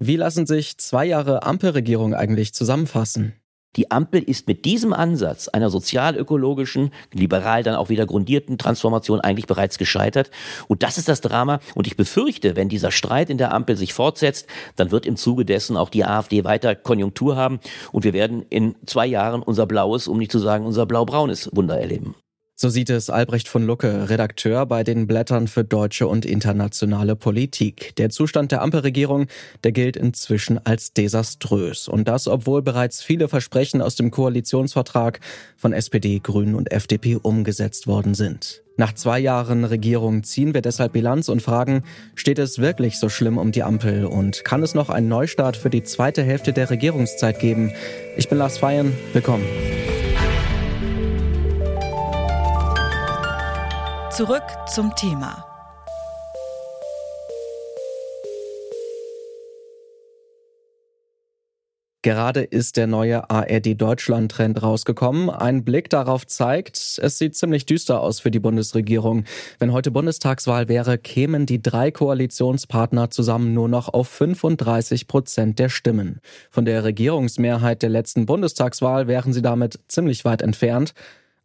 Wie lassen sich zwei Jahre Ampelregierung eigentlich zusammenfassen? Die Ampel ist mit diesem Ansatz einer sozialökologischen, liberal dann auch wieder grundierten Transformation eigentlich bereits gescheitert. Und das ist das Drama. Und ich befürchte, wenn dieser Streit in der Ampel sich fortsetzt, dann wird im Zuge dessen auch die AfD weiter Konjunktur haben. Und wir werden in zwei Jahren unser blaues, um nicht zu sagen unser blau-braunes Wunder erleben. So sieht es Albrecht von Lucke, Redakteur bei den Blättern für deutsche und internationale Politik. Der Zustand der Ampelregierung, der gilt inzwischen als desaströs. Und das, obwohl bereits viele Versprechen aus dem Koalitionsvertrag von SPD, Grünen und FDP umgesetzt worden sind. Nach zwei Jahren Regierung ziehen wir deshalb Bilanz und fragen, steht es wirklich so schlimm um die Ampel und kann es noch einen Neustart für die zweite Hälfte der Regierungszeit geben? Ich bin Lars Feiern, willkommen. Zurück zum Thema. Gerade ist der neue ARD Deutschland Trend rausgekommen. Ein Blick darauf zeigt, es sieht ziemlich düster aus für die Bundesregierung. Wenn heute Bundestagswahl wäre, kämen die drei Koalitionspartner zusammen nur noch auf 35 Prozent der Stimmen. Von der Regierungsmehrheit der letzten Bundestagswahl wären sie damit ziemlich weit entfernt.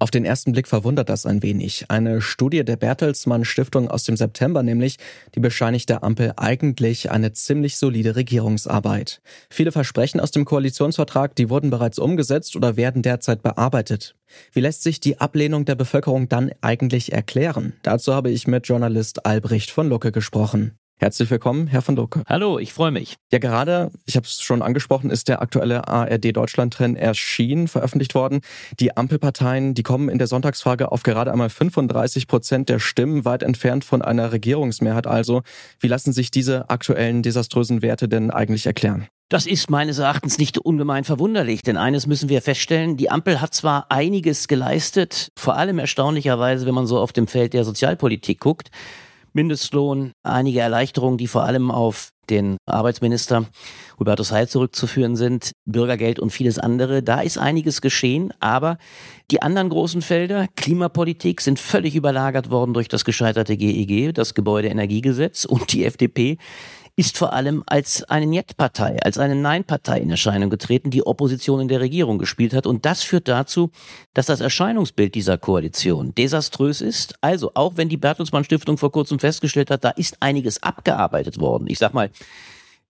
Auf den ersten Blick verwundert das ein wenig. Eine Studie der Bertelsmann Stiftung aus dem September nämlich, die bescheinigt der Ampel eigentlich eine ziemlich solide Regierungsarbeit. Viele Versprechen aus dem Koalitionsvertrag, die wurden bereits umgesetzt oder werden derzeit bearbeitet. Wie lässt sich die Ablehnung der Bevölkerung dann eigentlich erklären? Dazu habe ich mit Journalist Albrecht von Lucke gesprochen. Herzlich willkommen, Herr von Lucke. Hallo, ich freue mich. Ja, gerade, ich habe es schon angesprochen, ist der aktuelle ARD Deutschland-Trend erschienen, veröffentlicht worden. Die Ampelparteien, die kommen in der Sonntagsfrage auf gerade einmal 35 Prozent der Stimmen, weit entfernt von einer Regierungsmehrheit also. Wie lassen sich diese aktuellen desaströsen Werte denn eigentlich erklären? Das ist meines Erachtens nicht ungemein verwunderlich, denn eines müssen wir feststellen, die Ampel hat zwar einiges geleistet, vor allem erstaunlicherweise, wenn man so auf dem Feld der Sozialpolitik guckt, Mindestlohn, einige Erleichterungen, die vor allem auf den Arbeitsminister Hubertus Heil zurückzuführen sind, Bürgergeld und vieles andere. Da ist einiges geschehen, aber die anderen großen Felder, Klimapolitik, sind völlig überlagert worden durch das gescheiterte GEG, e das Gebäudeenergiegesetz und die FDP ist vor allem als eine Niet-Partei, als eine Nein-Partei in Erscheinung getreten, die Opposition in der Regierung gespielt hat. Und das führt dazu, dass das Erscheinungsbild dieser Koalition desaströs ist. Also auch wenn die Bertelsmann Stiftung vor kurzem festgestellt hat, da ist einiges abgearbeitet worden. Ich sag mal,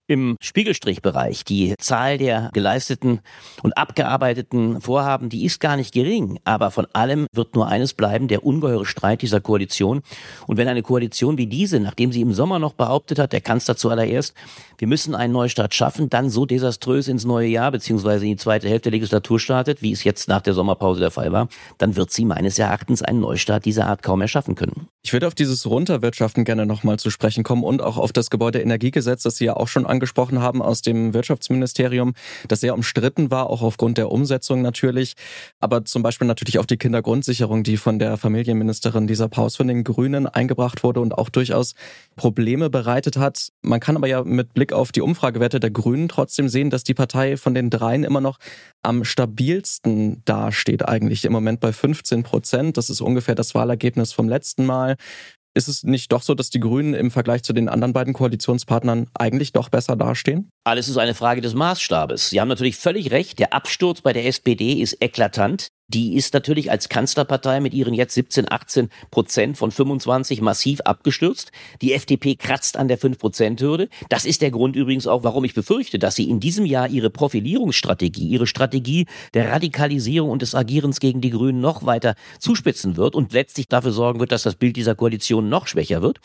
im Spiegelstrichbereich. Die Zahl der geleisteten und abgearbeiteten Vorhaben, die ist gar nicht gering. Aber von allem wird nur eines bleiben, der ungeheure Streit dieser Koalition. Und wenn eine Koalition wie diese, nachdem sie im Sommer noch behauptet hat, der Kanzler zuallererst, wir müssen einen Neustart schaffen, dann so desaströs ins neue Jahr beziehungsweise in die zweite Hälfte der Legislatur startet, wie es jetzt nach der Sommerpause der Fall war, dann wird sie meines Erachtens einen Neustart dieser Art kaum mehr schaffen können. Ich würde auf dieses Runterwirtschaften gerne nochmal zu sprechen kommen und auch auf das Gebäudeenergiegesetz, das Sie ja auch schon angesprochen haben aus dem Wirtschaftsministerium, das sehr umstritten war, auch aufgrund der Umsetzung natürlich. Aber zum Beispiel natürlich auch die Kindergrundsicherung, die von der Familienministerin dieser Paus von den Grünen eingebracht wurde und auch durchaus Probleme bereitet hat. Man kann aber ja mit Blick auf die Umfragewerte der Grünen trotzdem sehen, dass die Partei von den dreien immer noch am stabilsten dasteht, eigentlich im Moment bei 15 Prozent. Das ist ungefähr das Wahlergebnis vom letzten Mal. Ist es nicht doch so, dass die Grünen im Vergleich zu den anderen beiden Koalitionspartnern eigentlich doch besser dastehen? Alles ist eine Frage des Maßstabes. Sie haben natürlich völlig recht. Der Absturz bei der SPD ist eklatant die ist natürlich als Kanzlerpartei mit ihren jetzt 17, 18 Prozent von 25 massiv abgestürzt. Die FDP kratzt an der 5-Prozent-Hürde. Das ist der Grund übrigens auch, warum ich befürchte, dass sie in diesem Jahr ihre Profilierungsstrategie, ihre Strategie der Radikalisierung und des Agierens gegen die Grünen noch weiter zuspitzen wird und letztlich dafür sorgen wird, dass das Bild dieser Koalition noch schwächer wird.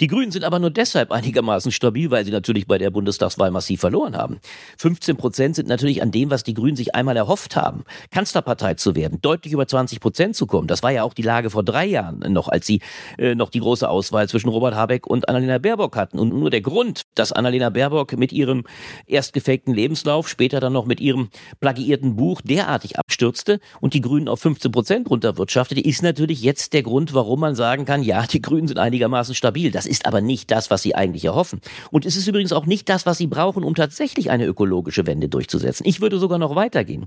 Die Grünen sind aber nur deshalb einigermaßen stabil, weil sie natürlich bei der Bundestagswahl massiv verloren haben. 15 Prozent sind natürlich an dem, was die Grünen sich einmal erhofft haben, Kanzlerpartei zu werden werden, deutlich über 20 Prozent zu kommen. Das war ja auch die Lage vor drei Jahren noch, als sie äh, noch die große Auswahl zwischen Robert Habeck und Annalena Baerbock hatten. Und nur der Grund, dass Annalena Baerbock mit ihrem erst gefakten Lebenslauf, später dann noch mit ihrem plagiierten Buch derartig abstürzte und die Grünen auf 15 Prozent runterwirtschaftete, ist natürlich jetzt der Grund, warum man sagen kann, ja, die Grünen sind einigermaßen stabil. Das ist aber nicht das, was sie eigentlich erhoffen. Und es ist übrigens auch nicht das, was sie brauchen, um tatsächlich eine ökologische Wende durchzusetzen. Ich würde sogar noch weitergehen.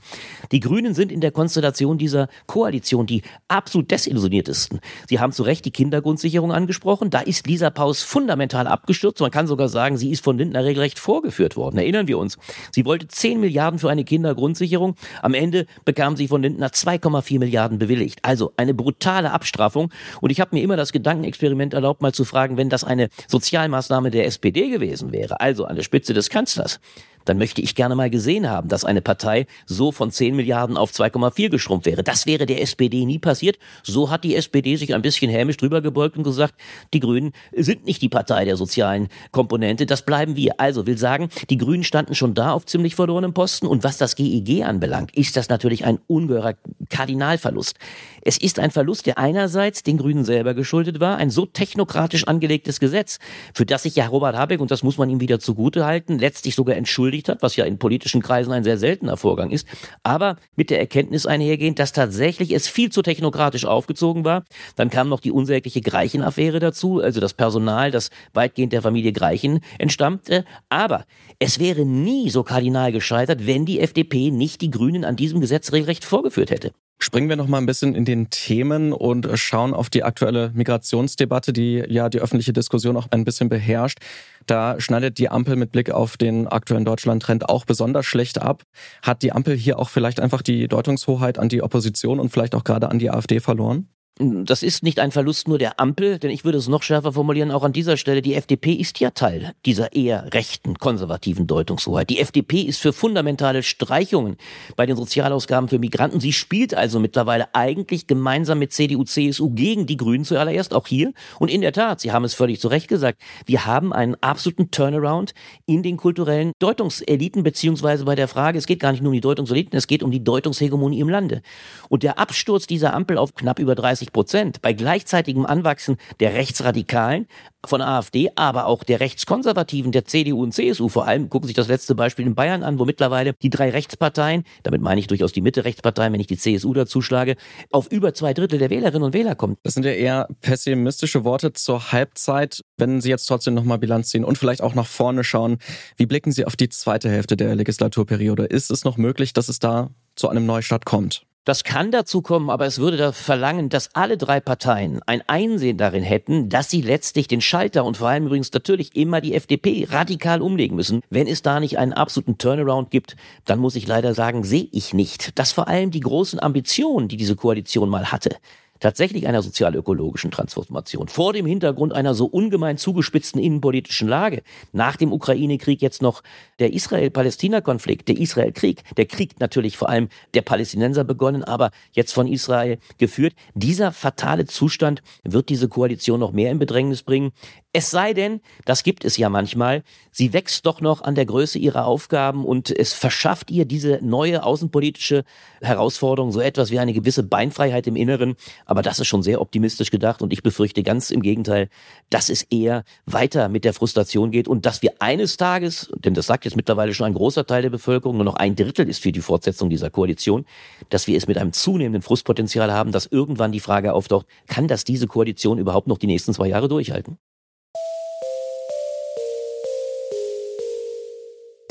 Die Grünen sind in der Konstellation Reaktion dieser Koalition, die absolut desillusioniertesten. Sie haben zu Recht die Kindergrundsicherung angesprochen. Da ist Lisa Paus fundamental abgestürzt. Man kann sogar sagen, sie ist von Lindner regelrecht vorgeführt worden. Erinnern wir uns. Sie wollte 10 Milliarden für eine Kindergrundsicherung. Am Ende bekam sie von Lindner 2,4 Milliarden bewilligt. Also eine brutale Abstrafung. Und ich habe mir immer das Gedankenexperiment erlaubt, mal zu fragen, wenn das eine Sozialmaßnahme der SPD gewesen wäre, also an der Spitze des Kanzlers, dann möchte ich gerne mal gesehen haben, dass eine Partei so von 10 Milliarden auf 2,4 geschrumpft wäre. Das wäre der SPD nie passiert. So hat die SPD sich ein bisschen hämisch drüber gebeugt und gesagt, die Grünen sind nicht die Partei der sozialen Komponente, das bleiben wir. Also will sagen, die Grünen standen schon da auf ziemlich verlorenem Posten und was das GEG anbelangt, ist das natürlich ein ungeheurer Kardinalverlust. Es ist ein Verlust, der einerseits den Grünen selber geschuldet war, ein so technokratisch angelegtes Gesetz, für das sich ja Robert Habeck, und das muss man ihm wieder zugute halten, letztlich sogar entschuldigt hat, was ja in politischen Kreisen ein sehr seltener Vorgang ist, aber mit der Erkenntnis einhergehend, dass tatsächlich es viel zu technokratisch aufgezogen war. Dann kam noch die unsägliche Greichen-Affäre dazu, also das Personal, das weitgehend der Familie Greichen entstammte. Aber es wäre nie so kardinal gescheitert, wenn die FDP nicht die Grünen an diesem Gesetz regelrecht vorgeführt hätte. Springen wir noch mal ein bisschen in den Themen und schauen auf die aktuelle Migrationsdebatte, die ja die öffentliche Diskussion auch ein bisschen beherrscht. Da schneidet die Ampel mit Blick auf den aktuellen Deutschland-Trend auch besonders schlecht ab. Hat die Ampel hier auch vielleicht einfach die Deutungshoheit an die Opposition und vielleicht auch gerade an die AfD verloren? Das ist nicht ein Verlust nur der Ampel, denn ich würde es noch schärfer formulieren, auch an dieser Stelle, die FDP ist ja Teil dieser eher rechten, konservativen Deutungshoheit. Die FDP ist für fundamentale Streichungen bei den Sozialausgaben für Migranten. Sie spielt also mittlerweile eigentlich gemeinsam mit CDU, CSU gegen die Grünen zuallererst, auch hier. Und in der Tat, Sie haben es völlig zu Recht gesagt, wir haben einen absoluten Turnaround in den kulturellen Deutungseliten, beziehungsweise bei der Frage, es geht gar nicht nur um die Deutungseliten, es geht um die Deutungshegemonie im Lande. Und der Absturz dieser Ampel auf knapp über 30 30 Prozent bei gleichzeitigem Anwachsen der Rechtsradikalen von AfD, aber auch der Rechtskonservativen, der CDU und CSU vor allem. Gucken Sie sich das letzte Beispiel in Bayern an, wo mittlerweile die drei Rechtsparteien, damit meine ich durchaus die Mitte-Rechtsparteien, wenn ich die CSU dazu schlage, auf über zwei Drittel der Wählerinnen und Wähler kommen. Das sind ja eher pessimistische Worte zur Halbzeit. Wenn Sie jetzt trotzdem nochmal Bilanz ziehen und vielleicht auch nach vorne schauen, wie blicken Sie auf die zweite Hälfte der Legislaturperiode? Ist es noch möglich, dass es da zu einem Neustart kommt? Das kann dazu kommen, aber es würde da verlangen, dass alle drei Parteien ein Einsehen darin hätten, dass sie letztlich den Schalter und vor allem übrigens natürlich immer die FDP radikal umlegen müssen. Wenn es da nicht einen absoluten Turnaround gibt, dann muss ich leider sagen, sehe ich nicht, dass vor allem die großen Ambitionen, die diese Koalition mal hatte, tatsächlich einer sozial-ökologischen Transformation vor dem Hintergrund einer so ungemein zugespitzten innenpolitischen Lage. Nach dem Ukraine-Krieg jetzt noch der Israel-Palästina-Konflikt, der Israel-Krieg, der Krieg natürlich vor allem der Palästinenser begonnen, aber jetzt von Israel geführt. Dieser fatale Zustand wird diese Koalition noch mehr in Bedrängnis bringen. Es sei denn, das gibt es ja manchmal, sie wächst doch noch an der Größe ihrer Aufgaben und es verschafft ihr diese neue außenpolitische Herausforderung so etwas wie eine gewisse Beinfreiheit im Inneren. Aber das ist schon sehr optimistisch gedacht und ich befürchte ganz im Gegenteil, dass es eher weiter mit der Frustration geht und dass wir eines Tages, denn das sagt jetzt mittlerweile schon ein großer Teil der Bevölkerung, nur noch ein Drittel ist für die Fortsetzung dieser Koalition, dass wir es mit einem zunehmenden Frustpotenzial haben, dass irgendwann die Frage auftaucht, kann das diese Koalition überhaupt noch die nächsten zwei Jahre durchhalten?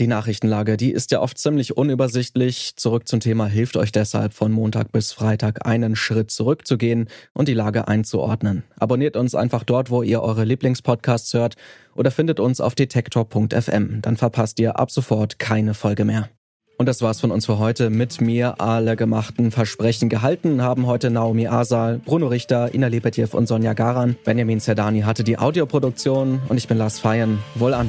Die Nachrichtenlage, die ist ja oft ziemlich unübersichtlich. Zurück zum Thema hilft euch deshalb von Montag bis Freitag einen Schritt zurückzugehen und die Lage einzuordnen. Abonniert uns einfach dort, wo ihr eure Lieblingspodcasts hört oder findet uns auf detektor.fm. Dann verpasst ihr ab sofort keine Folge mehr. Und das war's von uns für heute. Mit mir alle gemachten Versprechen gehalten haben heute Naomi Asal, Bruno Richter, Ina Lebetjew und Sonja Garan. Benjamin Zerdani hatte die Audioproduktion und ich bin Lars Feyen. Wohl an.